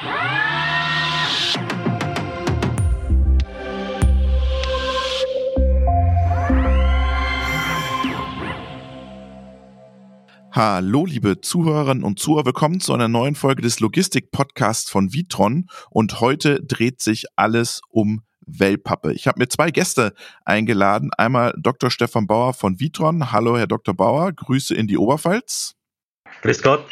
Hallo, liebe Zuhörerinnen und Zuhörer, willkommen zu einer neuen Folge des Logistik-Podcasts von Vitron. Und heute dreht sich alles um Wellpappe. Ich habe mir zwei Gäste eingeladen. Einmal Dr. Stefan Bauer von Vitron. Hallo, Herr Dr. Bauer. Grüße in die Oberpfalz. Grüß Gott.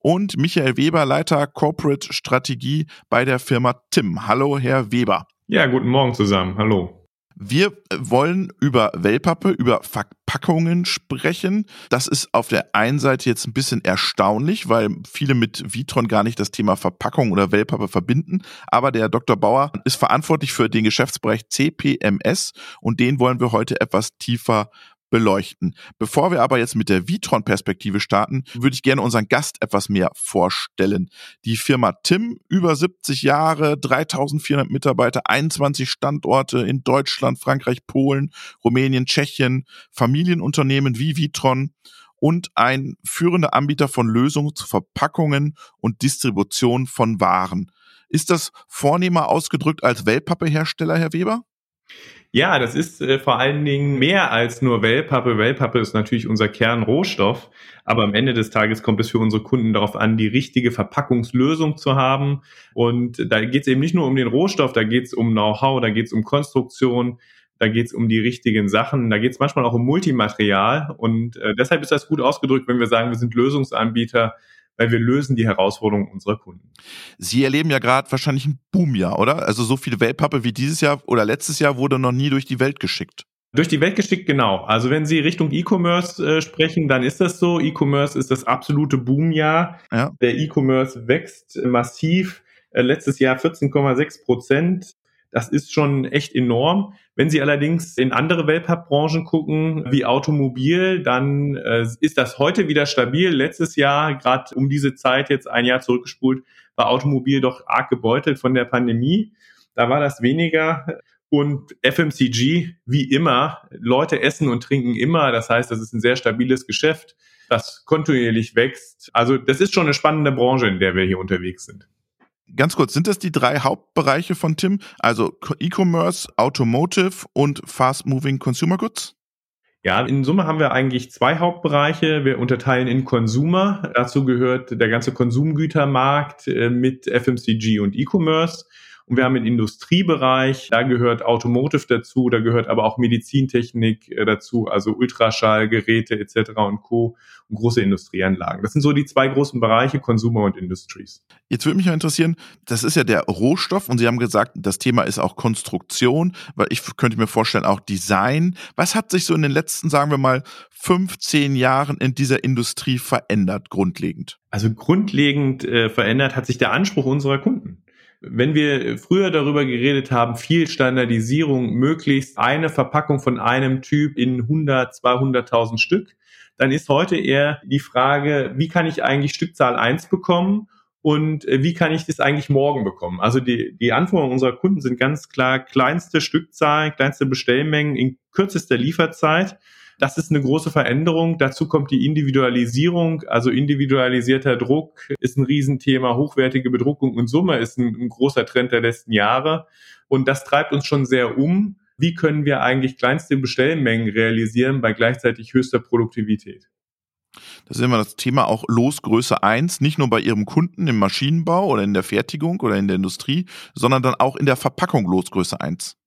Und Michael Weber, Leiter Corporate Strategie bei der Firma Tim. Hallo, Herr Weber. Ja, guten Morgen zusammen. Hallo. Wir wollen über Wellpappe, über Verpackungen sprechen. Das ist auf der einen Seite jetzt ein bisschen erstaunlich, weil viele mit Vitron gar nicht das Thema Verpackung oder Wellpappe verbinden. Aber der Dr. Bauer ist verantwortlich für den Geschäftsbereich CPMS und den wollen wir heute etwas tiefer beleuchten. Bevor wir aber jetzt mit der Vitron-Perspektive starten, würde ich gerne unseren Gast etwas mehr vorstellen. Die Firma Tim, über 70 Jahre, 3400 Mitarbeiter, 21 Standorte in Deutschland, Frankreich, Polen, Rumänien, Tschechien, Familienunternehmen wie Vitron und ein führender Anbieter von Lösungen zu Verpackungen und Distribution von Waren. Ist das vornehmer ausgedrückt als Wellpappehersteller, Herr Weber? Ja, das ist äh, vor allen Dingen mehr als nur Wellpappe. Wellpappe ist natürlich unser Kernrohstoff, aber am Ende des Tages kommt es für unsere Kunden darauf an, die richtige Verpackungslösung zu haben. Und da geht es eben nicht nur um den Rohstoff, da geht es um Know-how, da geht es um Konstruktion, da geht es um die richtigen Sachen, da geht es manchmal auch um Multimaterial. Und äh, deshalb ist das gut ausgedrückt, wenn wir sagen, wir sind Lösungsanbieter weil wir lösen die Herausforderungen unserer Kunden. Sie erleben ja gerade wahrscheinlich ein Boomjahr, oder? Also so viele Wellpappe wie dieses Jahr oder letztes Jahr wurde noch nie durch die Welt geschickt. Durch die Welt geschickt, genau. Also wenn Sie Richtung E-Commerce äh, sprechen, dann ist das so. E-Commerce ist das absolute Boomjahr. Ja. Der E-Commerce wächst massiv. Äh, letztes Jahr 14,6 Prozent. Das ist schon echt enorm. Wenn Sie allerdings in andere Wellpappbranchen gucken, wie Automobil, dann äh, ist das heute wieder stabil. Letztes Jahr, gerade um diese Zeit jetzt ein Jahr zurückgespult, war Automobil doch arg gebeutelt von der Pandemie. Da war das weniger. Und FMCG, wie immer, Leute essen und trinken immer. Das heißt, das ist ein sehr stabiles Geschäft, das kontinuierlich wächst. Also das ist schon eine spannende Branche, in der wir hier unterwegs sind. Ganz kurz, sind das die drei Hauptbereiche von Tim? Also E-Commerce, Automotive und Fast Moving Consumer Goods? Ja, in Summe haben wir eigentlich zwei Hauptbereiche. Wir unterteilen in Consumer. Dazu gehört der ganze Konsumgütermarkt äh, mit FMCG und E-Commerce. Und wir haben den Industriebereich, da gehört Automotive dazu, da gehört aber auch Medizintechnik äh, dazu, also Ultraschallgeräte etc. und Co. und große Industrieanlagen. Das sind so die zwei großen Bereiche, Consumer und Industries. Jetzt würde mich mal interessieren, das ist ja der Rohstoff und Sie haben gesagt, das Thema ist auch Konstruktion, weil ich könnte mir vorstellen, auch Design. Was hat sich so in den letzten, sagen wir mal, 15 Jahren in dieser Industrie verändert, grundlegend? Also grundlegend äh, verändert hat sich der Anspruch unserer Kunden. Wenn wir früher darüber geredet haben, viel Standardisierung, möglichst eine Verpackung von einem Typ in 100, 200.000 Stück, dann ist heute eher die Frage, wie kann ich eigentlich Stückzahl eins bekommen und äh, wie kann ich das eigentlich morgen bekommen? Also die, die Anforderungen unserer Kunden sind ganz klar kleinste Stückzahl, kleinste Bestellmengen in kürzester Lieferzeit das ist eine große Veränderung. Dazu kommt die Individualisierung, also individualisierter Druck ist ein Riesenthema, hochwertige Bedruckung und Summe ist ein, ein großer Trend der letzten Jahre. Und das treibt uns schon sehr um. Wie können wir eigentlich kleinste Bestellmengen realisieren bei gleichzeitig höchster Produktivität? Das ist immer das Thema auch Losgröße 1, nicht nur bei Ihrem Kunden im Maschinenbau oder in der Fertigung oder in der Industrie, sondern dann auch in der Verpackung Losgröße 1.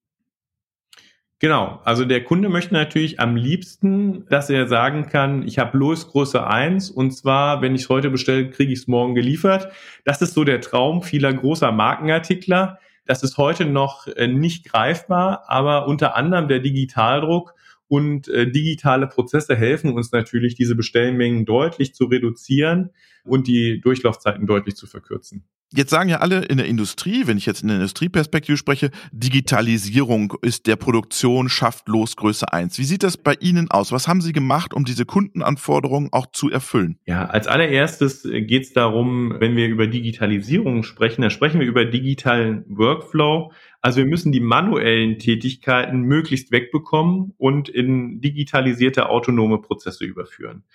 Genau, also der Kunde möchte natürlich am liebsten, dass er sagen kann, ich habe Losgröße 1 und zwar, wenn ich es heute bestelle, kriege ich es morgen geliefert. Das ist so der Traum vieler großer Markenartikler. Das ist heute noch äh, nicht greifbar, aber unter anderem der Digitaldruck und äh, digitale Prozesse helfen uns natürlich, diese Bestellmengen deutlich zu reduzieren und die Durchlaufzeiten deutlich zu verkürzen. Jetzt sagen ja alle in der Industrie, wenn ich jetzt in der Industrieperspektive spreche, Digitalisierung ist der Produktion schafft Losgröße 1. Wie sieht das bei Ihnen aus? Was haben Sie gemacht, um diese Kundenanforderungen auch zu erfüllen? Ja, als allererstes geht es darum, wenn wir über Digitalisierung sprechen, dann sprechen wir über digitalen Workflow. Also wir müssen die manuellen Tätigkeiten möglichst wegbekommen und in digitalisierte autonome Prozesse überführen.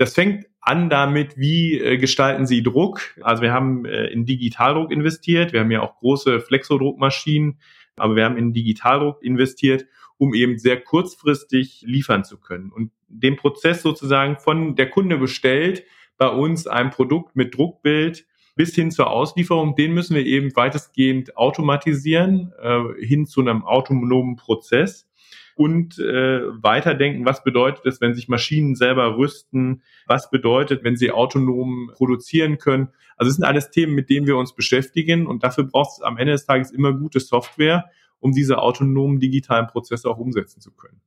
Das fängt an damit, wie äh, gestalten Sie Druck. Also wir haben äh, in Digitaldruck investiert, wir haben ja auch große Flexodruckmaschinen, aber wir haben in Digitaldruck investiert, um eben sehr kurzfristig liefern zu können. Und den Prozess sozusagen von der Kunde bestellt, bei uns ein Produkt mit Druckbild bis hin zur Auslieferung, den müssen wir eben weitestgehend automatisieren, äh, hin zu einem autonomen Prozess und äh, weiterdenken, was bedeutet es, wenn sich Maschinen selber rüsten, was bedeutet, wenn sie autonom produzieren können. Also es sind alles Themen, mit denen wir uns beschäftigen und dafür braucht es am Ende des Tages immer gute Software, um diese autonomen digitalen Prozesse auch umsetzen zu können.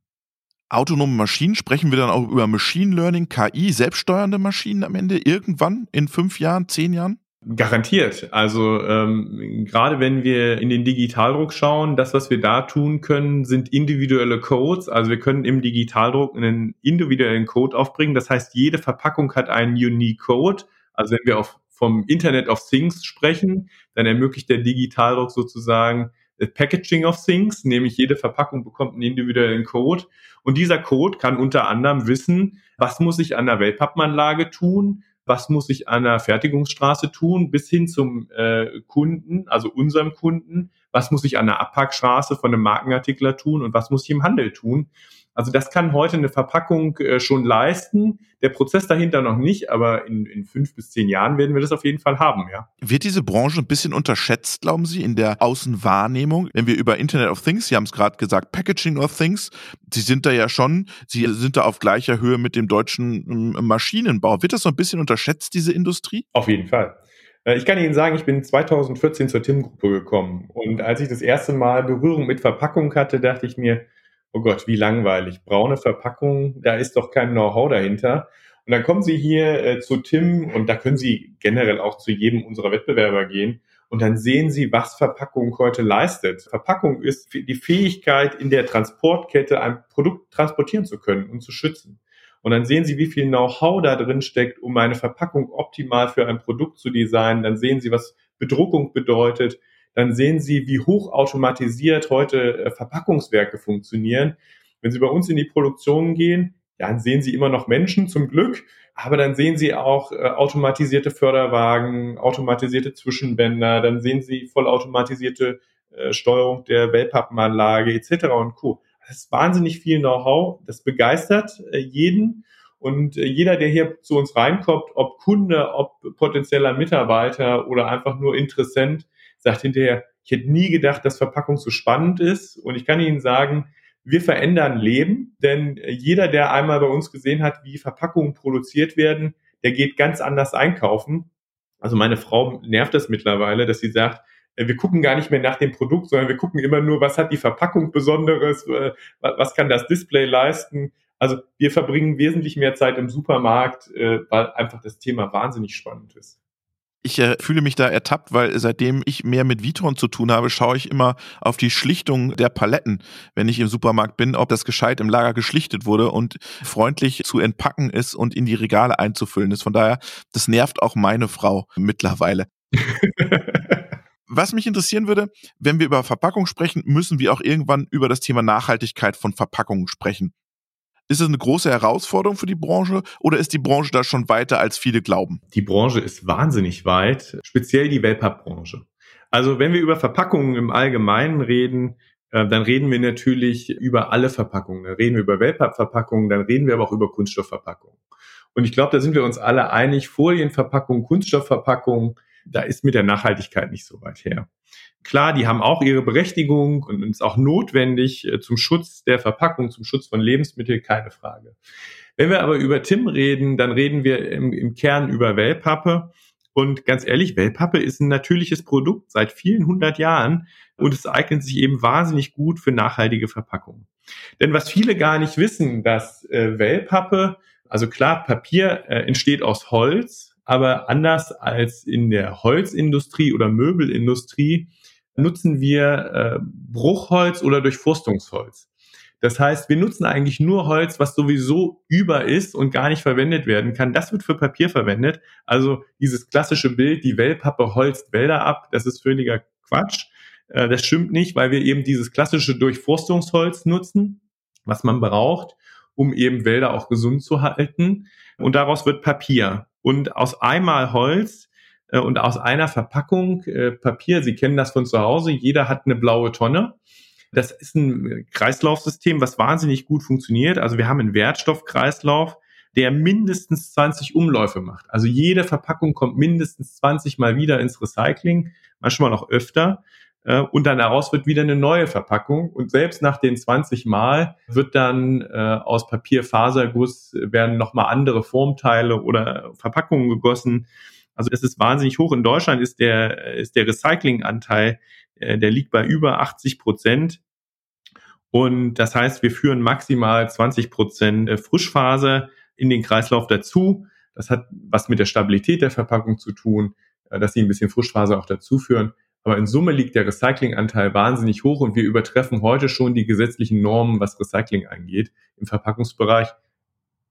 Autonome Maschinen, sprechen wir dann auch über Machine Learning, KI, selbststeuernde Maschinen am Ende irgendwann in fünf Jahren, zehn Jahren? Garantiert. Also ähm, gerade wenn wir in den Digitaldruck schauen, das, was wir da tun können, sind individuelle Codes. Also wir können im Digitaldruck einen individuellen Code aufbringen. Das heißt, jede Verpackung hat einen Unique Code. Also wenn wir auf, vom Internet of Things sprechen, dann ermöglicht der Digitaldruck sozusagen Packaging of Things, nämlich jede Verpackung bekommt einen individuellen Code. Und dieser Code kann unter anderem wissen, was muss ich an der Wellpappenanlage tun, was muss ich an der Fertigungsstraße tun, bis hin zum äh, Kunden, also unserem Kunden, was muss ich an der Abpackstraße von einem Markenartikler tun und was muss ich im Handel tun. Also das kann heute eine Verpackung äh, schon leisten. Der Prozess dahinter noch nicht, aber in, in fünf bis zehn Jahren werden wir das auf jeden Fall haben, ja. Wird diese Branche ein bisschen unterschätzt, glauben Sie, in der Außenwahrnehmung? Wenn wir über Internet of Things, Sie haben es gerade gesagt, Packaging of Things, Sie sind da ja schon, Sie sind da auf gleicher Höhe mit dem deutschen ähm, Maschinenbau. Wird das so ein bisschen unterschätzt, diese Industrie? Auf jeden Fall. Äh, ich kann Ihnen sagen, ich bin 2014 zur TIM-Gruppe gekommen. Und als ich das erste Mal Berührung mit Verpackung hatte, dachte ich mir, oh Gott, wie langweilig. Braune Verpackung, da ist doch kein Know-how dahinter. Und dann kommen Sie hier äh, zu Tim und da können Sie generell auch zu jedem unserer Wettbewerber gehen. Und dann sehen Sie, was Verpackung heute leistet. Verpackung ist die Fähigkeit, in der Transportkette ein Produkt transportieren zu können und zu schützen. Und dann sehen Sie, wie viel Know-how da drin steckt, um eine Verpackung optimal für ein Produkt zu designen. Dann sehen Sie, was Bedruckung bedeutet dann sehen Sie, wie hochautomatisiert heute äh, Verpackungswerke funktionieren. Wenn Sie bei uns in die Produktion gehen, dann sehen Sie immer noch Menschen zum Glück, aber dann sehen Sie auch äh, automatisierte Förderwagen, automatisierte Zwischenbänder, dann sehen Sie vollautomatisierte äh, Steuerung der Wellpappenanlage etc. und Co. Das ist wahnsinnig viel Know-how, das begeistert jeden und jeder, der hier zu uns reinkommt, ob Kunde, ob potenzieller Mitarbeiter oder einfach nur Interessent, sagt hinterher, ich hätte nie gedacht, dass Verpackung so spannend ist. Und ich kann Ihnen sagen, wir verändern Leben, denn jeder, der einmal bei uns gesehen hat, wie Verpackungen produziert werden, der geht ganz anders einkaufen. Also meine Frau nervt das mittlerweile, dass sie sagt, äh, wir gucken gar nicht mehr nach dem Produkt, sondern wir gucken immer nur, was hat die Verpackung Besonderes, äh, was kann das Display leisten. Also wir verbringen wesentlich mehr Zeit im Supermarkt, äh, weil einfach das Thema wahnsinnig spannend ist. Ich äh, fühle mich da ertappt, weil seitdem ich mehr mit Vitron zu tun habe, schaue ich immer auf die Schlichtung der Paletten, wenn ich im Supermarkt bin, ob das gescheit im Lager geschlichtet wurde und freundlich zu entpacken ist und in die Regale einzufüllen ist. Von daher, das nervt auch meine Frau mittlerweile. Was mich interessieren würde, wenn wir über Verpackung sprechen, müssen wir auch irgendwann über das Thema Nachhaltigkeit von Verpackungen sprechen. Ist es eine große Herausforderung für die Branche oder ist die Branche da schon weiter, als viele glauben? Die Branche ist wahnsinnig weit, speziell die Wellpapp-Branche. Also wenn wir über Verpackungen im Allgemeinen reden, äh, dann reden wir natürlich über alle Verpackungen. Dann reden wir über Wellpapp-Verpackungen, dann reden wir aber auch über Kunststoffverpackungen. Und ich glaube, da sind wir uns alle einig, Folienverpackungen, Kunststoffverpackungen, da ist mit der Nachhaltigkeit nicht so weit her. Klar, die haben auch ihre Berechtigung und ist auch notwendig äh, zum Schutz der Verpackung, zum Schutz von Lebensmitteln, keine Frage. Wenn wir aber über Tim reden, dann reden wir im, im Kern über Wellpappe. Und ganz ehrlich, Wellpappe ist ein natürliches Produkt seit vielen hundert Jahren und es eignet sich eben wahnsinnig gut für nachhaltige Verpackungen. Denn was viele gar nicht wissen, dass äh, Wellpappe, also klar, Papier äh, entsteht aus Holz, aber anders als in der Holzindustrie oder Möbelindustrie nutzen wir äh, Bruchholz oder Durchforstungsholz. Das heißt, wir nutzen eigentlich nur Holz, was sowieso über ist und gar nicht verwendet werden kann. Das wird für Papier verwendet. Also dieses klassische Bild, die Wellpappe holzt Wälder ab, das ist völliger Quatsch. Äh, das stimmt nicht, weil wir eben dieses klassische Durchforstungsholz nutzen, was man braucht um eben Wälder auch gesund zu halten. Und daraus wird Papier. Und aus einmal Holz äh, und aus einer Verpackung äh, Papier, Sie kennen das von zu Hause, jeder hat eine blaue Tonne. Das ist ein Kreislaufsystem, was wahnsinnig gut funktioniert. Also wir haben einen Wertstoffkreislauf, der mindestens 20 Umläufe macht. Also jede Verpackung kommt mindestens 20 Mal wieder ins Recycling, manchmal noch öfter. Äh, und dann daraus wird wieder eine neue Verpackung. Und selbst nach den 20 Mal wird dann äh, aus Papierfaserguss werden nochmal andere Formteile oder Verpackungen gegossen. Also das ist wahnsinnig hoch. In Deutschland ist der, ist der Recyclinganteil, äh, der liegt bei über 80 Prozent. Und das heißt, wir führen maximal 20 Prozent äh, Frischphase in den Kreislauf dazu. Das hat was mit der Stabilität der Verpackung zu tun, äh, dass sie ein bisschen Frischphase auch dazu führen. Aber in Summe liegt der Recyclinganteil wahnsinnig hoch und wir übertreffen heute schon die gesetzlichen Normen, was Recycling angeht im Verpackungsbereich.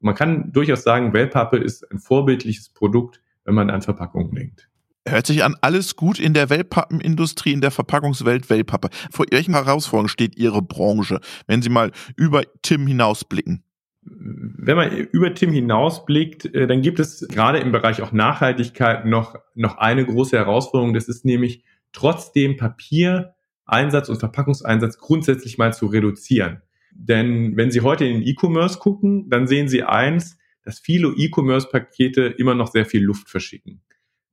Man kann durchaus sagen, Wellpappe ist ein vorbildliches Produkt, wenn man an Verpackungen denkt. Hört sich an, alles gut in der Wellpappenindustrie, in der Verpackungswelt Wellpappe. Vor welchen Herausforderungen steht Ihre Branche, wenn Sie mal über Tim hinausblicken? Wenn man über Tim hinausblickt, äh, dann gibt es gerade im Bereich auch Nachhaltigkeit noch, noch eine große Herausforderung. Das ist nämlich trotzdem Papiereinsatz und Verpackungseinsatz grundsätzlich mal zu reduzieren. Denn wenn Sie heute in den E-Commerce gucken, dann sehen Sie eins, dass viele E-Commerce-Pakete immer noch sehr viel Luft verschicken.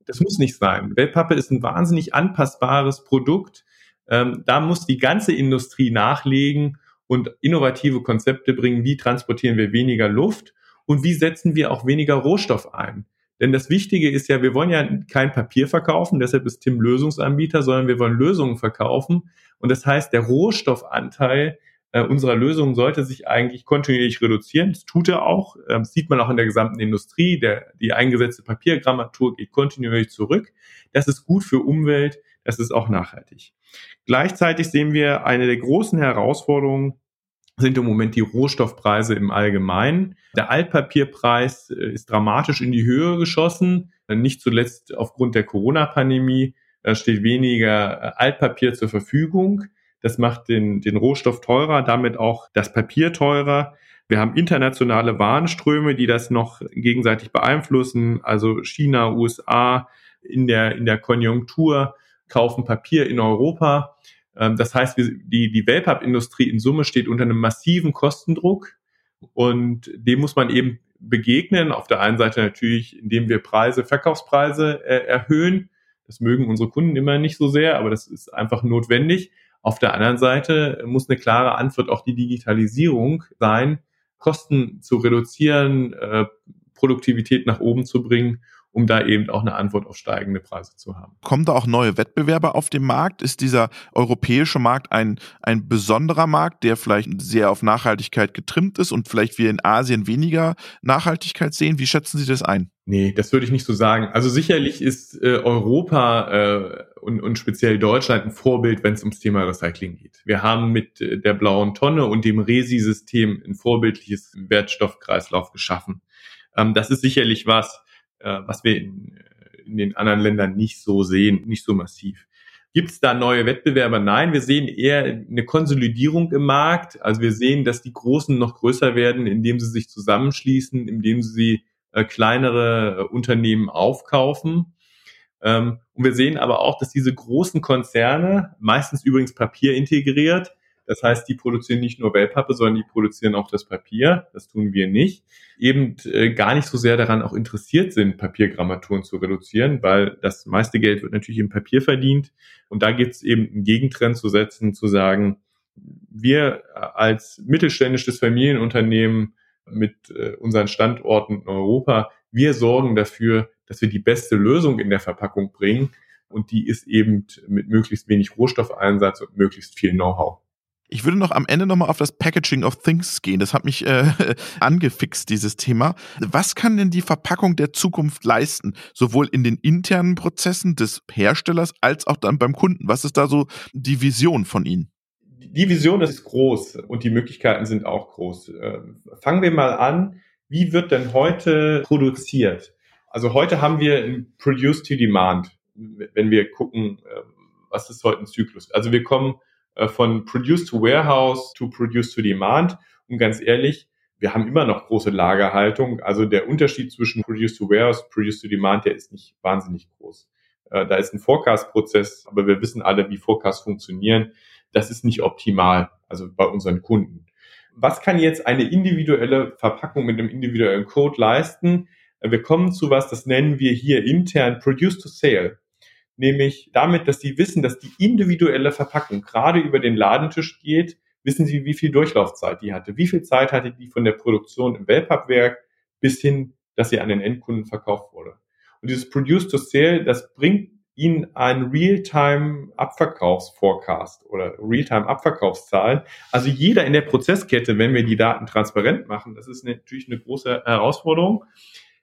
Das muss nicht sein. Wellpappe ist ein wahnsinnig anpassbares Produkt. Ähm, da muss die ganze Industrie nachlegen und innovative Konzepte bringen. Wie transportieren wir weniger Luft und wie setzen wir auch weniger Rohstoff ein? Denn das Wichtige ist ja, wir wollen ja kein Papier verkaufen, deshalb ist Tim Lösungsanbieter, sondern wir wollen Lösungen verkaufen. Und das heißt, der Rohstoffanteil äh, unserer Lösung sollte sich eigentlich kontinuierlich reduzieren. Das tut er auch. Ähm, das sieht man auch in der gesamten Industrie. Der, die eingesetzte Papiergrammatur geht kontinuierlich zurück. Das ist gut für Umwelt. Das ist auch nachhaltig. Gleichzeitig sehen wir eine der großen Herausforderungen sind im Moment die Rohstoffpreise im Allgemeinen. Der Altpapierpreis äh, ist dramatisch in die Höhe geschossen, nicht zuletzt aufgrund der Corona-Pandemie. Steht weniger äh, Altpapier zur Verfügung. Das macht den, den Rohstoff teurer, damit auch das Papier teurer. Wir haben internationale Warenströme, die das noch gegenseitig beeinflussen. Also China, USA in der, in der Konjunktur kaufen Papier in Europa. Ähm, das heißt, die, die Wellpapp-Industrie in Summe steht unter einem massiven Kostendruck und dem muss man eben begegnen. Auf der einen Seite natürlich, indem wir Preise, Verkaufspreise äh, erhöhen. Das mögen unsere Kunden immer nicht so sehr, aber das ist einfach notwendig. Auf der anderen Seite muss eine klare Antwort auch die Digitalisierung sein, Kosten zu reduzieren, äh, Produktivität nach oben zu bringen um da eben auch eine Antwort auf steigende Preise zu haben. Kommen da auch neue Wettbewerber auf den Markt? Ist dieser europäische Markt ein, ein besonderer Markt, der vielleicht sehr auf Nachhaltigkeit getrimmt ist und vielleicht wir in Asien weniger Nachhaltigkeit sehen? Wie schätzen Sie das ein? Nee, das würde ich nicht so sagen. Also sicherlich ist äh, Europa äh, und, und speziell Deutschland ein Vorbild, wenn es ums Thema Recycling geht. Wir haben mit äh, der blauen Tonne und dem Resi-System ein vorbildliches Wertstoffkreislauf geschaffen. Ähm, das ist sicherlich was, äh, was wir in, in den anderen Ländern nicht so sehen, nicht so massiv. Gibt es da neue Wettbewerber? Nein, wir sehen eher eine Konsolidierung im Markt. Also wir sehen, dass die Großen noch größer werden, indem sie sich zusammenschließen, indem sie äh, kleinere äh, Unternehmen aufkaufen. Ähm, und wir sehen aber auch, dass diese großen Konzerne, meistens übrigens Papier integriert, das heißt, die produzieren nicht nur Wellpappe, sondern die produzieren auch das Papier. Das tun wir nicht. Eben äh, gar nicht so sehr daran auch interessiert sind, Papiergrammaturen zu reduzieren, weil das meiste Geld wird natürlich im Papier verdient. Und da gibt es eben einen Gegentrend zu setzen, zu sagen, wir als mittelständisches Familienunternehmen mit äh, unseren Standorten in Europa, wir sorgen dafür, dass wir die beste Lösung in der Verpackung bringen. Und die ist eben mit möglichst wenig Rohstoffeinsatz und möglichst viel Know-how. Ich würde noch am Ende nochmal auf das Packaging of Things gehen. Das hat mich äh, angefixt, dieses Thema. Was kann denn die Verpackung der Zukunft leisten? Sowohl in den internen Prozessen des Herstellers als auch dann beim Kunden. Was ist da so die Vision von Ihnen? Die Vision ist groß und die Möglichkeiten sind auch groß. Äh, fangen wir mal an. Wie wird denn heute produziert? Also heute haben wir ein Produce to Demand, wenn wir gucken, äh, was ist heute ein Zyklus. Also wir kommen äh, von Produce to Warehouse to Produce to Demand. Und ganz ehrlich, wir haben immer noch große Lagerhaltung. Also der Unterschied zwischen Produce to Warehouse, Produce to Demand, der ist nicht wahnsinnig groß. Äh, da ist ein Forecast-Prozess, aber wir wissen alle, wie Forecasts funktionieren. Das ist nicht optimal, also bei unseren Kunden. Was kann jetzt eine individuelle Verpackung mit einem individuellen Code leisten? Wir kommen zu was, das nennen wir hier intern Produce to Sale. Nämlich damit, dass die wissen, dass die individuelle Verpackung gerade über den Ladentisch geht, wissen Sie, wie viel Durchlaufzeit die hatte? Wie viel Zeit hatte die von der Produktion im Wellpappwerk bis hin, dass sie an den Endkunden verkauft wurde? Und dieses Produce to Sale, das bringt Ihnen einen Real-Time-Abverkaufsforecast oder Real-Time-Abverkaufszahlen. Also jeder in der Prozesskette, wenn wir die Daten transparent machen, das ist natürlich eine große Herausforderung.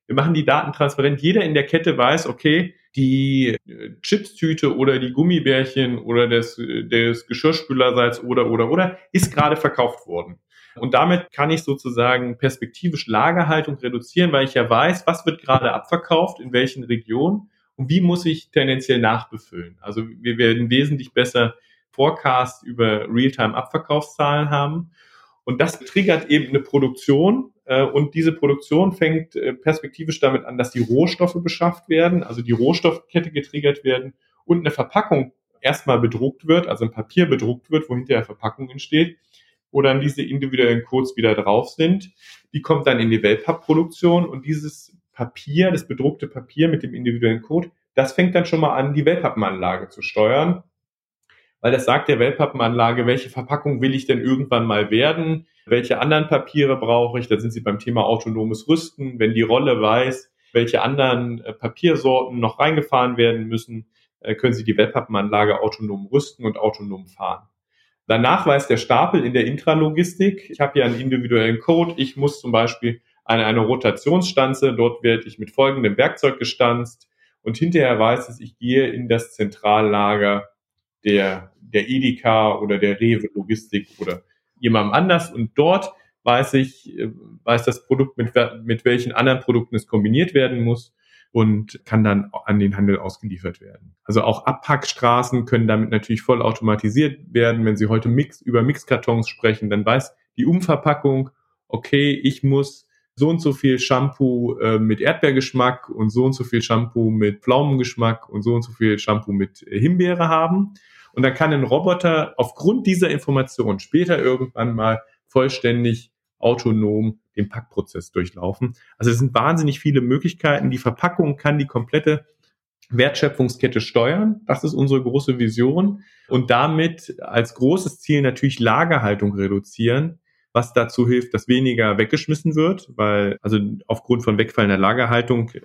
Wir machen die Daten transparent. Jeder in der Kette weiß, okay, die äh, Chipstüte oder die Gummibärchen oder das, das Geschirrspülersalz oder, oder, oder ist gerade verkauft worden. Und damit kann ich sozusagen perspektivisch Lagerhaltung reduzieren, weil ich ja weiß, was wird gerade abverkauft, in welchen Regionen und wie muss ich tendenziell nachbefüllen. Also wir werden wesentlich besser Forecast über Realtime-Abverkaufszahlen haben. Und das triggert eben eine Produktion, äh, und diese Produktion fängt äh, perspektivisch damit an, dass die Rohstoffe beschafft werden, also die Rohstoffkette getriggert werden und eine Verpackung erstmal bedruckt wird, also ein Papier bedruckt wird, wo hinterher Verpackung entsteht, wo dann diese individuellen Codes wieder drauf sind. Die kommt dann in die Wellpapp-Produktion und dieses Papier, das bedruckte Papier mit dem individuellen Code, das fängt dann schon mal an, die Wellpappenanlage zu steuern, weil das sagt der Wellpappenanlage, welche Verpackung will ich denn irgendwann mal werden, welche anderen Papiere brauche ich? Da sind Sie beim Thema autonomes Rüsten. Wenn die Rolle weiß, welche anderen äh, Papiersorten noch reingefahren werden müssen, äh, können Sie die Webpappenanlage autonom rüsten und autonom fahren. Danach weiß der Stapel in der Intralogistik, ich habe hier einen individuellen Code, ich muss zum Beispiel eine, eine Rotationsstanze, dort werde ich mit folgendem Werkzeug gestanzt und hinterher weiß es, ich gehe in das Zentrallager der, der Edeka oder der Rewe Logistik oder jemandem anders und dort weiß ich, äh, weiß das Produkt, mit, mit welchen anderen Produkten es kombiniert werden muss und kann dann an den Handel ausgeliefert werden. Also auch Abpackstraßen können damit natürlich voll automatisiert werden. Wenn Sie heute Mix, über Mixkartons sprechen, dann weiß die Umverpackung, okay, ich muss so und so viel Shampoo äh, mit Erdbeergeschmack und so und so viel Shampoo mit Pflaumengeschmack und so und so viel Shampoo mit äh, Himbeere haben. Und dann kann ein Roboter aufgrund dieser Information später irgendwann mal vollständig autonom den Packprozess durchlaufen. Also es sind wahnsinnig viele Möglichkeiten. Die Verpackung kann die komplette Wertschöpfungskette steuern. Das ist unsere große Vision. Und damit als großes Ziel natürlich Lagerhaltung reduzieren, was dazu hilft, dass weniger weggeschmissen wird, weil also aufgrund von wegfallender Lagerhaltung äh,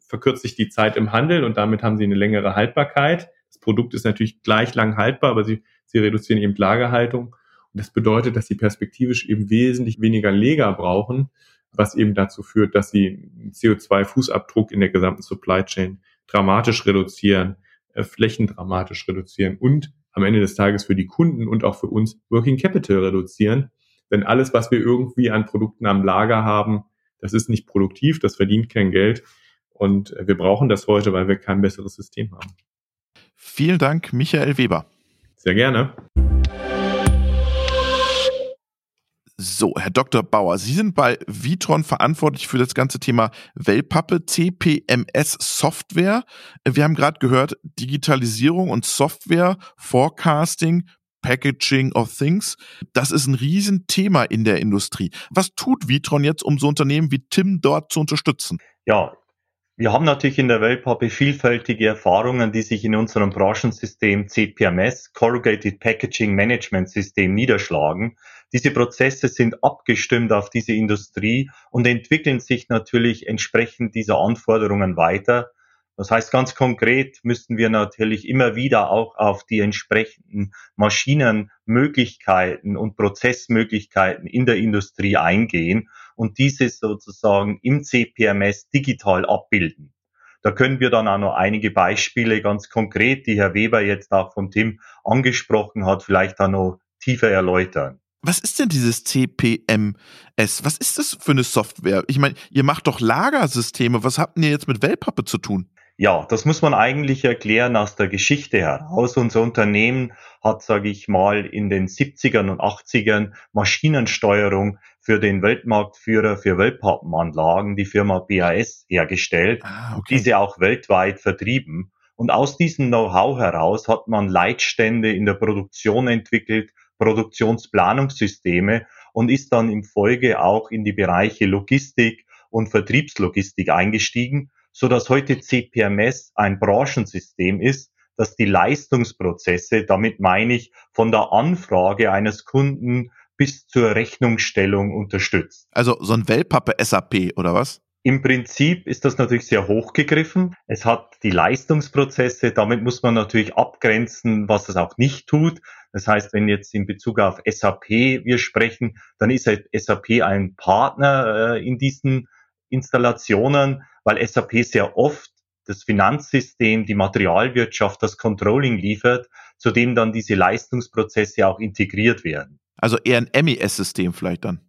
verkürzt sich die Zeit im Handel und damit haben sie eine längere Haltbarkeit. Produkt ist natürlich gleich lang haltbar, aber sie, sie reduzieren eben Lagerhaltung. Und das bedeutet, dass sie perspektivisch eben wesentlich weniger Leger brauchen, was eben dazu führt, dass sie CO2-Fußabdruck in der gesamten Supply Chain dramatisch reduzieren, äh, Flächen dramatisch reduzieren und am Ende des Tages für die Kunden und auch für uns Working Capital reduzieren. Denn alles, was wir irgendwie an Produkten am Lager haben, das ist nicht produktiv, das verdient kein Geld. Und wir brauchen das heute, weil wir kein besseres System haben. Vielen Dank, Michael Weber. Sehr gerne. So, Herr Dr. Bauer, Sie sind bei Vitron verantwortlich für das ganze Thema Wellpappe, CPMS Software. Wir haben gerade gehört, Digitalisierung und Software, Forecasting, Packaging of Things. Das ist ein Riesenthema in der Industrie. Was tut Vitron jetzt, um so Unternehmen wie Tim dort zu unterstützen? Ja, wir haben natürlich in der Wellpappe vielfältige Erfahrungen, die sich in unserem Branchensystem CPMS, Corrugated Packaging Management System, niederschlagen. Diese Prozesse sind abgestimmt auf diese Industrie und entwickeln sich natürlich entsprechend dieser Anforderungen weiter. Das heißt, ganz konkret müssen wir natürlich immer wieder auch auf die entsprechenden Maschinenmöglichkeiten und Prozessmöglichkeiten in der Industrie eingehen und diese sozusagen im CPMS digital abbilden. Da können wir dann auch noch einige Beispiele ganz konkret, die Herr Weber jetzt auch von Tim angesprochen hat, vielleicht auch noch tiefer erläutern. Was ist denn dieses CPMS? Was ist das für eine Software? Ich meine, ihr macht doch Lagersysteme. Was habt ihr jetzt mit Wellpappe zu tun? Ja, das muss man eigentlich erklären aus der Geschichte heraus. Unser Unternehmen hat, sage ich mal, in den 70ern und 80ern Maschinensteuerung für den Weltmarktführer für Wellpappenanlagen, die Firma BAS, hergestellt, ah, okay. diese auch weltweit vertrieben. Und aus diesem Know-how heraus hat man Leitstände in der Produktion entwickelt, Produktionsplanungssysteme und ist dann im Folge auch in die Bereiche Logistik und Vertriebslogistik eingestiegen so dass heute CPMS ein Branchensystem ist, das die Leistungsprozesse, damit meine ich von der Anfrage eines Kunden bis zur Rechnungsstellung unterstützt. Also so ein Wellpappe SAP oder was? Im Prinzip ist das natürlich sehr hochgegriffen. Es hat die Leistungsprozesse, damit muss man natürlich abgrenzen, was es auch nicht tut. Das heißt, wenn jetzt in Bezug auf SAP wir sprechen, dann ist SAP ein Partner äh, in diesen Installationen, weil SAP sehr oft das Finanzsystem, die Materialwirtschaft, das Controlling liefert, zu dem dann diese Leistungsprozesse auch integriert werden. Also eher ein MES-System vielleicht dann.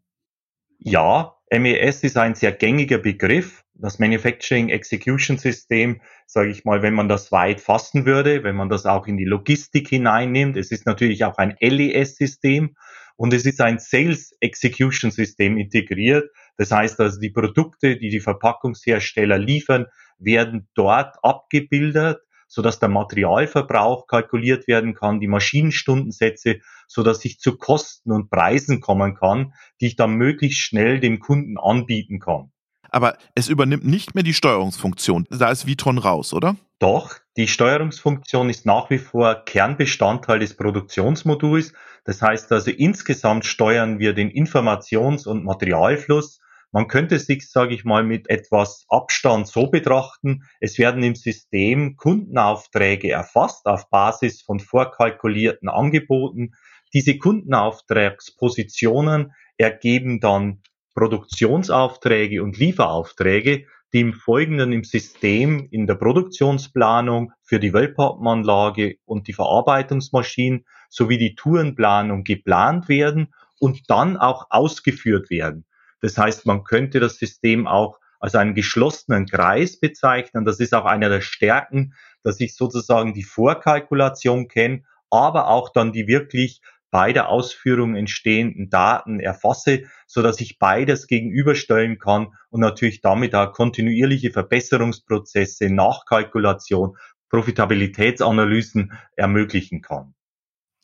Ja, MES ist ein sehr gängiger Begriff. Das Manufacturing Execution System, sage ich mal, wenn man das weit fassen würde, wenn man das auch in die Logistik hineinnimmt. Es ist natürlich auch ein LES-System und es ist ein Sales Execution System integriert. Das heißt also, die Produkte, die die Verpackungshersteller liefern, werden dort abgebildet, sodass der Materialverbrauch kalkuliert werden kann, die Maschinenstundensätze, sodass ich zu Kosten und Preisen kommen kann, die ich dann möglichst schnell dem Kunden anbieten kann. Aber es übernimmt nicht mehr die Steuerungsfunktion. Da ist Vitron raus, oder? Doch, die Steuerungsfunktion ist nach wie vor Kernbestandteil des Produktionsmoduls. Das heißt also, insgesamt steuern wir den Informations- und Materialfluss. Man könnte sich, sage ich mal, mit etwas Abstand so betrachten, es werden im System Kundenaufträge erfasst auf Basis von vorkalkulierten Angeboten. Diese Kundenauftragspositionen ergeben dann Produktionsaufträge und Lieferaufträge, die im Folgenden im System in der Produktionsplanung für die Wellpappenanlage und die Verarbeitungsmaschinen sowie die Tourenplanung geplant werden und dann auch ausgeführt werden. Das heißt, man könnte das System auch als einen geschlossenen Kreis bezeichnen. Das ist auch einer der Stärken, dass ich sozusagen die Vorkalkulation kenne, aber auch dann die wirklich bei der Ausführung entstehenden Daten erfasse, so dass ich beides gegenüberstellen kann und natürlich damit auch kontinuierliche Verbesserungsprozesse, Nachkalkulation, Profitabilitätsanalysen ermöglichen kann.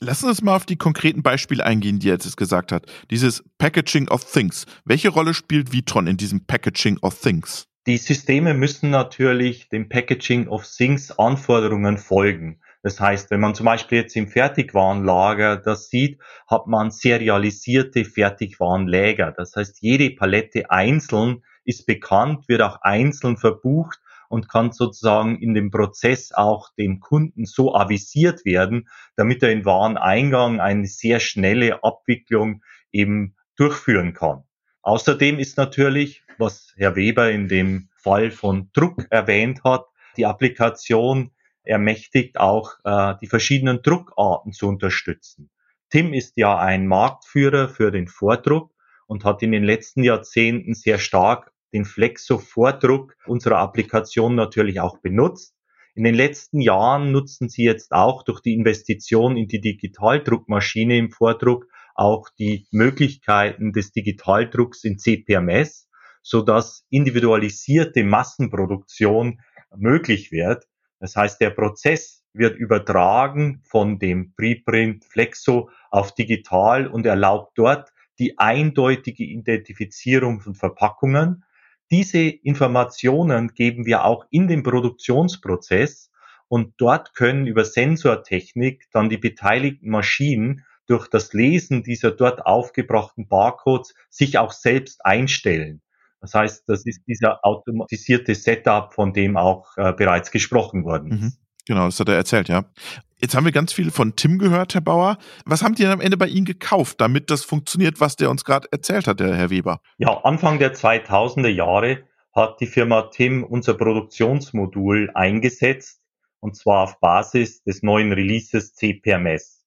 Lassen Sie uns mal auf die konkreten Beispiele eingehen, die er jetzt gesagt hat. Dieses Packaging of Things. Welche Rolle spielt Vitron in diesem Packaging of Things? Die Systeme müssen natürlich dem Packaging of Things Anforderungen folgen. Das heißt, wenn man zum Beispiel jetzt im Fertigwarenlager das sieht, hat man serialisierte Fertigwarenläger. Das heißt, jede Palette einzeln ist bekannt, wird auch einzeln verbucht und kann sozusagen in dem Prozess auch dem Kunden so avisiert werden, damit er in Wareneingang eine sehr schnelle Abwicklung eben durchführen kann. Außerdem ist natürlich, was Herr Weber in dem Fall von Druck erwähnt hat, die Applikation ermächtigt, auch äh, die verschiedenen Druckarten zu unterstützen. Tim ist ja ein Marktführer für den Vordruck und hat in den letzten Jahrzehnten sehr stark den Flexo-Vordruck unserer Applikation natürlich auch benutzt. In den letzten Jahren nutzen sie jetzt auch durch die Investition in die Digitaldruckmaschine im Vordruck auch die Möglichkeiten des Digitaldrucks in CPMS, so dass individualisierte Massenproduktion möglich wird. Das heißt, der Prozess wird übertragen von dem Preprint Flexo auf digital und erlaubt dort die eindeutige Identifizierung von Verpackungen. Diese Informationen geben wir auch in den Produktionsprozess und dort können über Sensortechnik dann die beteiligten Maschinen durch das Lesen dieser dort aufgebrachten Barcodes sich auch selbst einstellen. Das heißt, das ist dieser automatisierte Setup, von dem auch äh, bereits gesprochen worden ist. Mhm. Genau, das hat er erzählt, ja. Jetzt haben wir ganz viel von Tim gehört, Herr Bauer. Was haben die denn am Ende bei Ihnen gekauft, damit das funktioniert, was der uns gerade erzählt hat, der Herr Weber? Ja, Anfang der 2000er Jahre hat die Firma Tim unser Produktionsmodul eingesetzt, und zwar auf Basis des neuen Releases CPMS.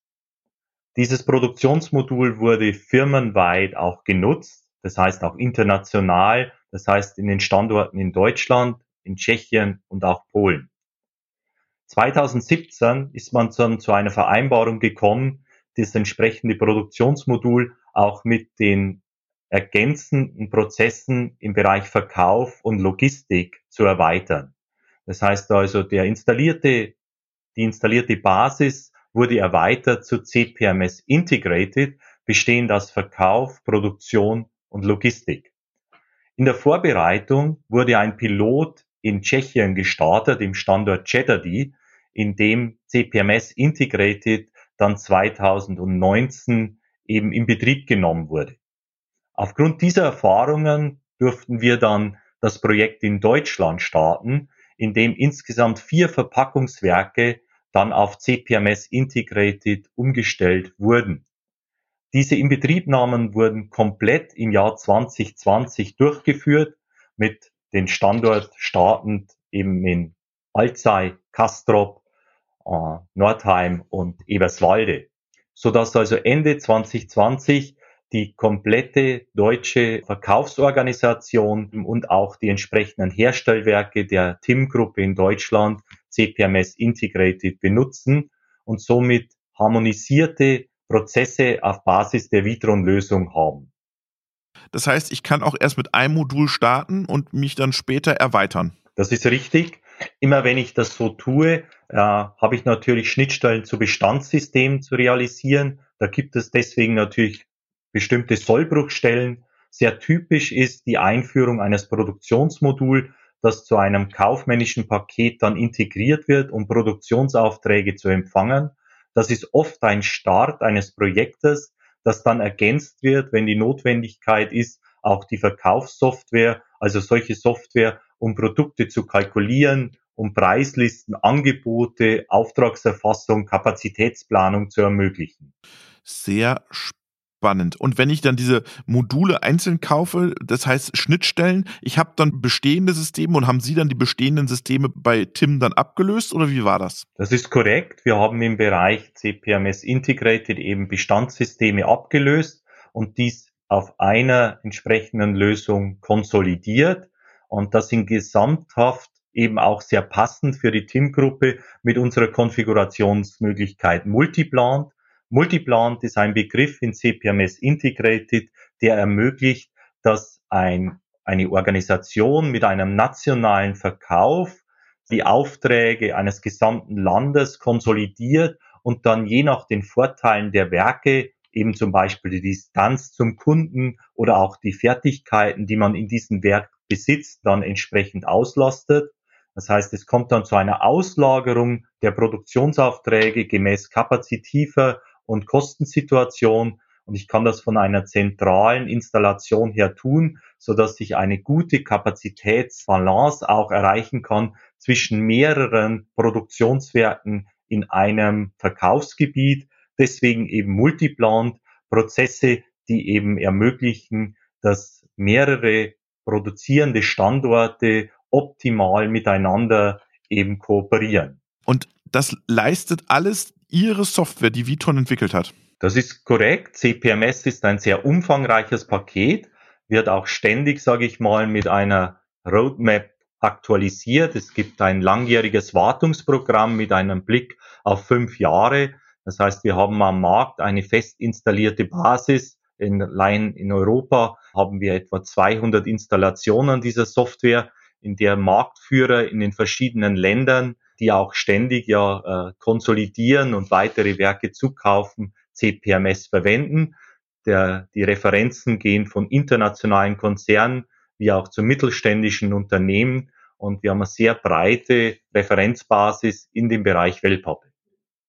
Dieses Produktionsmodul wurde firmenweit auch genutzt das heißt auch international, das heißt in den Standorten in Deutschland, in Tschechien und auch Polen. 2017 ist man dann zu einer Vereinbarung gekommen, das entsprechende Produktionsmodul auch mit den ergänzenden Prozessen im Bereich Verkauf und Logistik zu erweitern. Das heißt also, der installierte, die installierte Basis wurde erweitert zu CPMS Integrated, bestehend aus Verkauf, Produktion und Logistik. In der Vorbereitung wurde ein Pilot in Tschechien gestartet, im Standort Chetady, in dem CPMS Integrated dann 2019 eben in Betrieb genommen wurde. Aufgrund dieser Erfahrungen durften wir dann das Projekt in Deutschland starten, in dem insgesamt vier Verpackungswerke dann auf CPMS Integrated umgestellt wurden. Diese Inbetriebnahmen wurden komplett im Jahr 2020 durchgeführt mit den Standort startend eben in Alzey, Kastrop, äh, Nordheim und Eberswalde, sodass also Ende 2020 die komplette deutsche Verkaufsorganisation und auch die entsprechenden Herstellwerke der TIM-Gruppe in Deutschland CPMS Integrated benutzen und somit harmonisierte Prozesse auf Basis der Vitron-Lösung haben. Das heißt, ich kann auch erst mit einem Modul starten und mich dann später erweitern. Das ist richtig. Immer wenn ich das so tue, äh, habe ich natürlich Schnittstellen zu Bestandssystemen zu realisieren. Da gibt es deswegen natürlich bestimmte Sollbruchstellen. Sehr typisch ist die Einführung eines Produktionsmoduls, das zu einem kaufmännischen Paket dann integriert wird, um Produktionsaufträge zu empfangen. Das ist oft ein Start eines Projektes, das dann ergänzt wird, wenn die Notwendigkeit ist, auch die Verkaufssoftware, also solche Software, um Produkte zu kalkulieren, um Preislisten, Angebote, Auftragserfassung, Kapazitätsplanung zu ermöglichen. Sehr spannend. Und wenn ich dann diese Module einzeln kaufe, das heißt Schnittstellen, ich habe dann bestehende Systeme und haben Sie dann die bestehenden Systeme bei TIM dann abgelöst oder wie war das? Das ist korrekt. Wir haben im Bereich CPMS Integrated eben Bestandssysteme abgelöst und dies auf einer entsprechenden Lösung konsolidiert und das in Gesamthaft eben auch sehr passend für die TIM-Gruppe mit unserer Konfigurationsmöglichkeit Multiplant Multiplant ist ein Begriff in CPMS Integrated, der ermöglicht, dass ein, eine Organisation mit einem nationalen Verkauf die Aufträge eines gesamten Landes konsolidiert und dann je nach den Vorteilen der Werke, eben zum Beispiel die Distanz zum Kunden oder auch die Fertigkeiten, die man in diesem Werk besitzt, dann entsprechend auslastet. Das heißt, es kommt dann zu einer Auslagerung der Produktionsaufträge gemäß kapazitiver und Kostensituation. Und ich kann das von einer zentralen Installation her tun, so dass ich eine gute Kapazitätsbalance auch erreichen kann zwischen mehreren Produktionswerken in einem Verkaufsgebiet. Deswegen eben Multiplant Prozesse, die eben ermöglichen, dass mehrere produzierende Standorte optimal miteinander eben kooperieren. Und das leistet alles Ihre Software, die Vitron entwickelt hat. Das ist korrekt. CPMS ist ein sehr umfangreiches Paket, wird auch ständig, sage ich mal, mit einer Roadmap aktualisiert. Es gibt ein langjähriges Wartungsprogramm mit einem Blick auf fünf Jahre. Das heißt, wir haben am Markt eine fest installierte Basis. In, allein in Europa haben wir etwa 200 Installationen dieser Software, in der Marktführer in den verschiedenen Ländern die auch ständig ja äh, konsolidieren und weitere Werke zukaufen, CPMS verwenden. Der, die Referenzen gehen von internationalen Konzernen wie auch zu mittelständischen Unternehmen und wir haben eine sehr breite Referenzbasis in dem Bereich Wellpappe.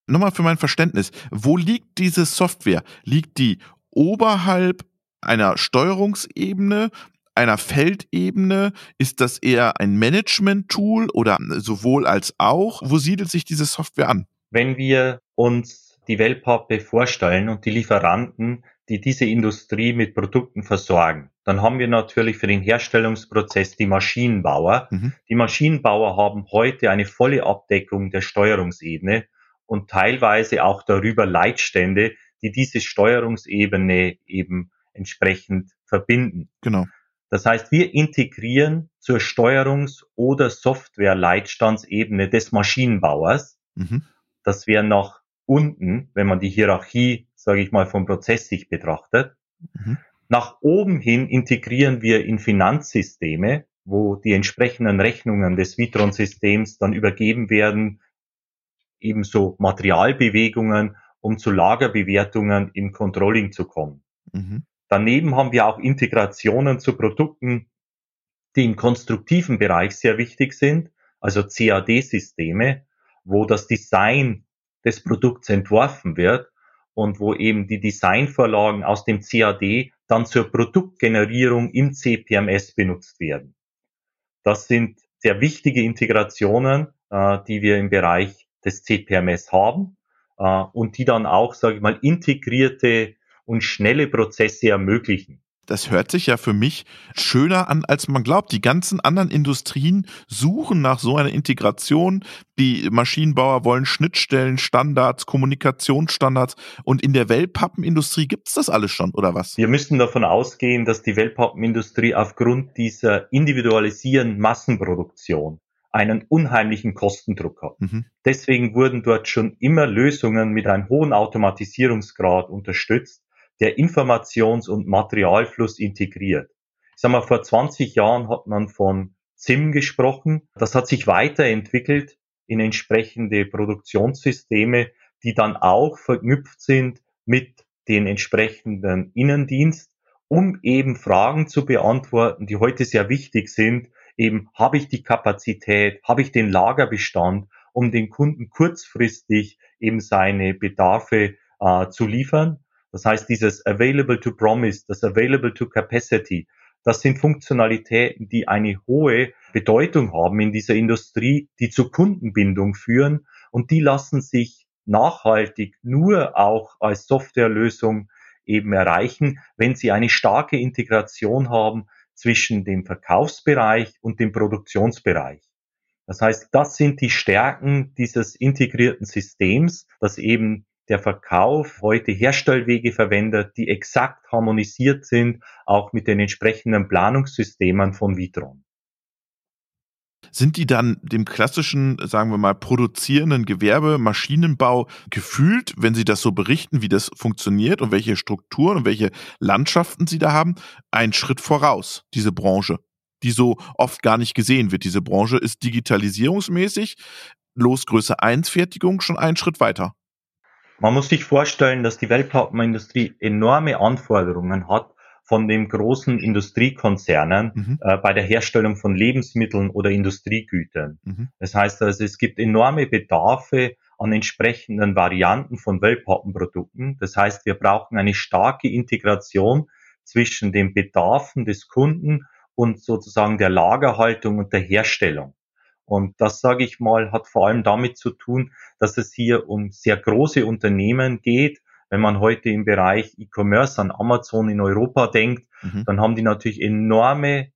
Nochmal für mein Verständnis, wo liegt diese Software? Liegt die oberhalb einer Steuerungsebene einer Feldebene? Ist das eher ein Management-Tool oder sowohl als auch? Wo siedelt sich diese Software an? Wenn wir uns die Wellpappe vorstellen und die Lieferanten, die diese Industrie mit Produkten versorgen, dann haben wir natürlich für den Herstellungsprozess die Maschinenbauer. Mhm. Die Maschinenbauer haben heute eine volle Abdeckung der Steuerungsebene und teilweise auch darüber Leitstände, die diese Steuerungsebene eben entsprechend verbinden. Genau. Das heißt, wir integrieren zur Steuerungs- oder Software-Leitstandsebene des Maschinenbauers. Mhm. Das wäre nach unten, wenn man die Hierarchie, sage ich mal, vom Prozess sich betrachtet. Mhm. Nach oben hin integrieren wir in Finanzsysteme, wo die entsprechenden Rechnungen des Vitron-Systems dann übergeben werden, ebenso Materialbewegungen, um zu Lagerbewertungen im Controlling zu kommen. Mhm. Daneben haben wir auch Integrationen zu Produkten, die im konstruktiven Bereich sehr wichtig sind, also CAD-Systeme, wo das Design des Produkts entworfen wird und wo eben die Designvorlagen aus dem CAD dann zur Produktgenerierung im CPMS benutzt werden. Das sind sehr wichtige Integrationen, äh, die wir im Bereich des CPMS haben äh, und die dann auch, sage ich mal, integrierte und schnelle Prozesse ermöglichen das hört sich ja für mich schöner an, als man glaubt. Die ganzen anderen Industrien suchen nach so einer Integration. Die Maschinenbauer wollen Schnittstellen, Standards, Kommunikationsstandards. Und in der Wellpappenindustrie gibt es das alles schon, oder was? Wir müssen davon ausgehen, dass die Wellpappenindustrie aufgrund dieser individualisierenden Massenproduktion einen unheimlichen Kostendruck hat. Mhm. Deswegen wurden dort schon immer Lösungen mit einem hohen Automatisierungsgrad unterstützt der Informations- und Materialfluss integriert. Ich sag mal, vor 20 Jahren hat man von ZIM gesprochen. Das hat sich weiterentwickelt in entsprechende Produktionssysteme, die dann auch verknüpft sind mit den entsprechenden Innendienst, um eben Fragen zu beantworten, die heute sehr wichtig sind. Eben, habe ich die Kapazität, habe ich den Lagerbestand, um den Kunden kurzfristig eben seine Bedarfe äh, zu liefern das heißt, dieses Available to Promise, das Available to Capacity, das sind Funktionalitäten, die eine hohe Bedeutung haben in dieser Industrie, die zur Kundenbindung führen und die lassen sich nachhaltig nur auch als Softwarelösung eben erreichen, wenn sie eine starke Integration haben zwischen dem Verkaufsbereich und dem Produktionsbereich. Das heißt, das sind die Stärken dieses integrierten Systems, das eben der Verkauf heute Herstellwege verwendet, die exakt harmonisiert sind, auch mit den entsprechenden Planungssystemen von Vitron. Sind die dann dem klassischen, sagen wir mal, produzierenden Gewerbe, Maschinenbau gefühlt, wenn Sie das so berichten, wie das funktioniert und welche Strukturen und welche Landschaften Sie da haben, einen Schritt voraus, diese Branche, die so oft gar nicht gesehen wird. Diese Branche ist digitalisierungsmäßig, Losgröße 1 Fertigung schon einen Schritt weiter. Man muss sich vorstellen, dass die Wellpappenindustrie enorme Anforderungen hat von den großen Industriekonzernen mhm. äh, bei der Herstellung von Lebensmitteln oder Industriegütern. Mhm. Das heißt also, es gibt enorme Bedarfe an entsprechenden Varianten von Wellpappenprodukten. Das heißt, wir brauchen eine starke Integration zwischen den Bedarfen des Kunden und sozusagen der Lagerhaltung und der Herstellung. Und das, sage ich mal, hat vor allem damit zu tun, dass es hier um sehr große Unternehmen geht. Wenn man heute im Bereich E-Commerce an Amazon in Europa denkt, mhm. dann haben die natürlich enorme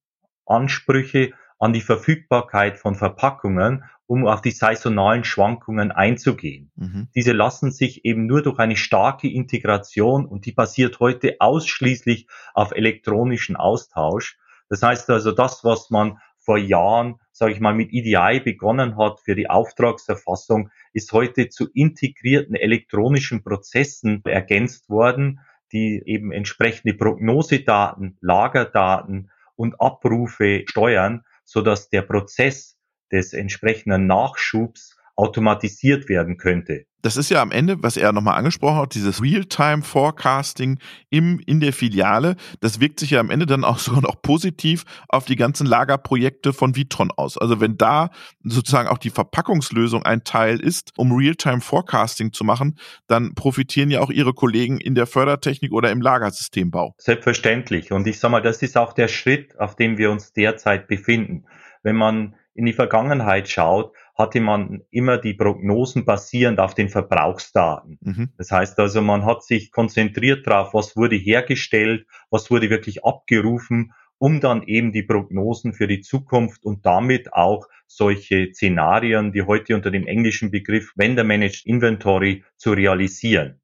Ansprüche an die Verfügbarkeit von Verpackungen, um auf die saisonalen Schwankungen einzugehen. Mhm. Diese lassen sich eben nur durch eine starke Integration und die basiert heute ausschließlich auf elektronischen Austausch. Das heißt also, das, was man vor Jahren, sage ich mal, mit EDI begonnen hat für die Auftragserfassung, ist heute zu integrierten elektronischen Prozessen ergänzt worden, die eben entsprechende Prognosedaten, Lagerdaten und Abrufe steuern, so dass der Prozess des entsprechenden Nachschubs automatisiert werden könnte. Das ist ja am Ende, was er nochmal angesprochen hat, dieses Real-Time-Forecasting im, in der Filiale, das wirkt sich ja am Ende dann auch sogar noch positiv auf die ganzen Lagerprojekte von Vitron aus. Also wenn da sozusagen auch die Verpackungslösung ein Teil ist, um Real-Time-Forecasting zu machen, dann profitieren ja auch ihre Kollegen in der Fördertechnik oder im Lagersystembau. Selbstverständlich. Und ich sage mal, das ist auch der Schritt, auf dem wir uns derzeit befinden. Wenn man in die Vergangenheit schaut, hatte man immer die Prognosen basierend auf den Verbrauchsdaten. Mhm. Das heißt also, man hat sich konzentriert darauf, was wurde hergestellt, was wurde wirklich abgerufen, um dann eben die Prognosen für die Zukunft und damit auch solche Szenarien, die heute unter dem englischen Begriff Vendor Managed Inventory zu realisieren.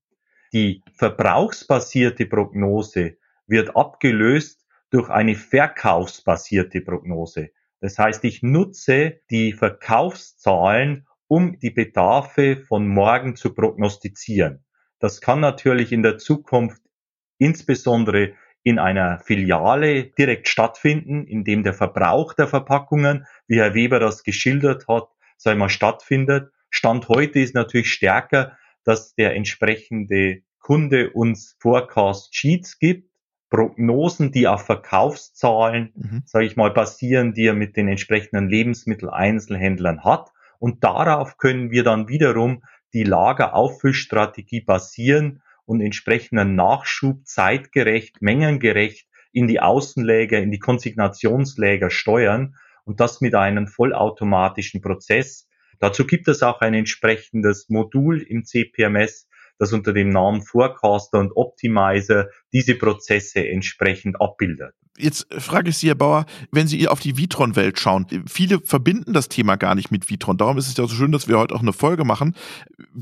Die verbrauchsbasierte Prognose wird abgelöst durch eine verkaufsbasierte Prognose. Das heißt, ich nutze die Verkaufszahlen, um die Bedarfe von morgen zu prognostizieren. Das kann natürlich in der Zukunft insbesondere in einer Filiale direkt stattfinden, in dem der Verbrauch der Verpackungen, wie Herr Weber das geschildert hat, sei mal stattfindet. Stand heute ist natürlich stärker, dass der entsprechende Kunde uns Forecast Sheets gibt, Prognosen, die auf Verkaufszahlen, mhm. sage ich mal, basieren, die er mit den entsprechenden Lebensmitteleinzelhändlern hat. Und darauf können wir dann wiederum die Lagerauffüllstrategie basieren und entsprechenden Nachschub zeitgerecht, mengengerecht in die Außenläger, in die Konsignationsläger steuern und das mit einem vollautomatischen Prozess. Dazu gibt es auch ein entsprechendes Modul im CPMS, das unter dem Namen Forecaster und Optimizer diese Prozesse entsprechend abbildet. Jetzt frage ich Sie, Herr Bauer, wenn Sie auf die Vitron-Welt schauen, viele verbinden das Thema gar nicht mit Vitron. Darum ist es ja so schön, dass wir heute auch eine Folge machen.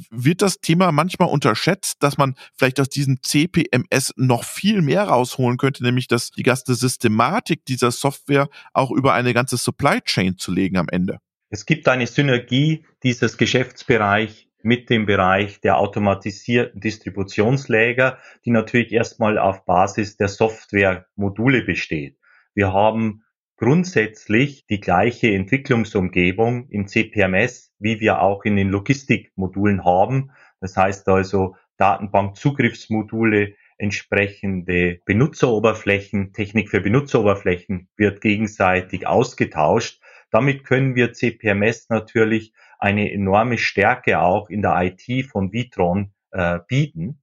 Wird das Thema manchmal unterschätzt, dass man vielleicht aus diesem CPMS noch viel mehr rausholen könnte, nämlich dass die ganze Systematik dieser Software auch über eine ganze Supply Chain zu legen am Ende? Es gibt eine Synergie dieses Geschäftsbereich mit dem Bereich der automatisierten Distributionsläger, die natürlich erstmal auf Basis der Software-Module besteht. Wir haben grundsätzlich die gleiche Entwicklungsumgebung im CPMS, wie wir auch in den Logistikmodulen haben. Das heißt also Datenbankzugriffsmodule, entsprechende Benutzeroberflächen, Technik für Benutzeroberflächen wird gegenseitig ausgetauscht. Damit können wir CPMS natürlich eine enorme Stärke auch in der IT von Vitron äh, bieten.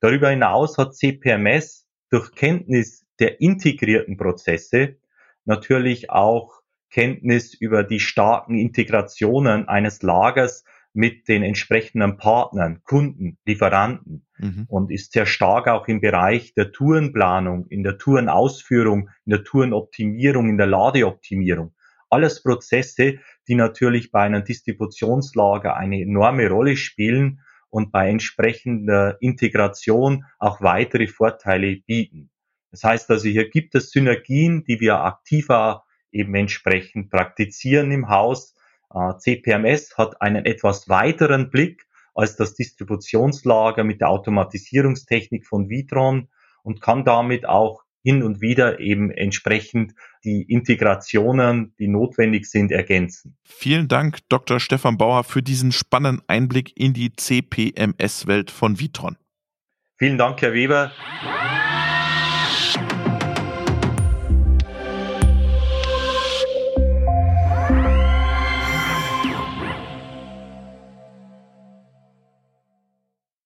Darüber hinaus hat CPMS durch Kenntnis der integrierten Prozesse natürlich auch Kenntnis über die starken Integrationen eines Lagers mit den entsprechenden Partnern, Kunden, Lieferanten mhm. und ist sehr stark auch im Bereich der Tourenplanung, in der Tourenausführung, in der Tourenoptimierung, in der Ladeoptimierung. Alles Prozesse, die natürlich bei einem Distributionslager eine enorme Rolle spielen und bei entsprechender Integration auch weitere Vorteile bieten. Das heißt also, hier gibt es Synergien, die wir aktiver eben entsprechend praktizieren im Haus. Äh, CPMS hat einen etwas weiteren Blick als das Distributionslager mit der Automatisierungstechnik von Vitron und kann damit auch hin und wieder eben entsprechend die Integrationen, die notwendig sind, ergänzen. Vielen Dank, Dr. Stefan Bauer, für diesen spannenden Einblick in die CPMS-Welt von Vitron. Vielen Dank, Herr Weber.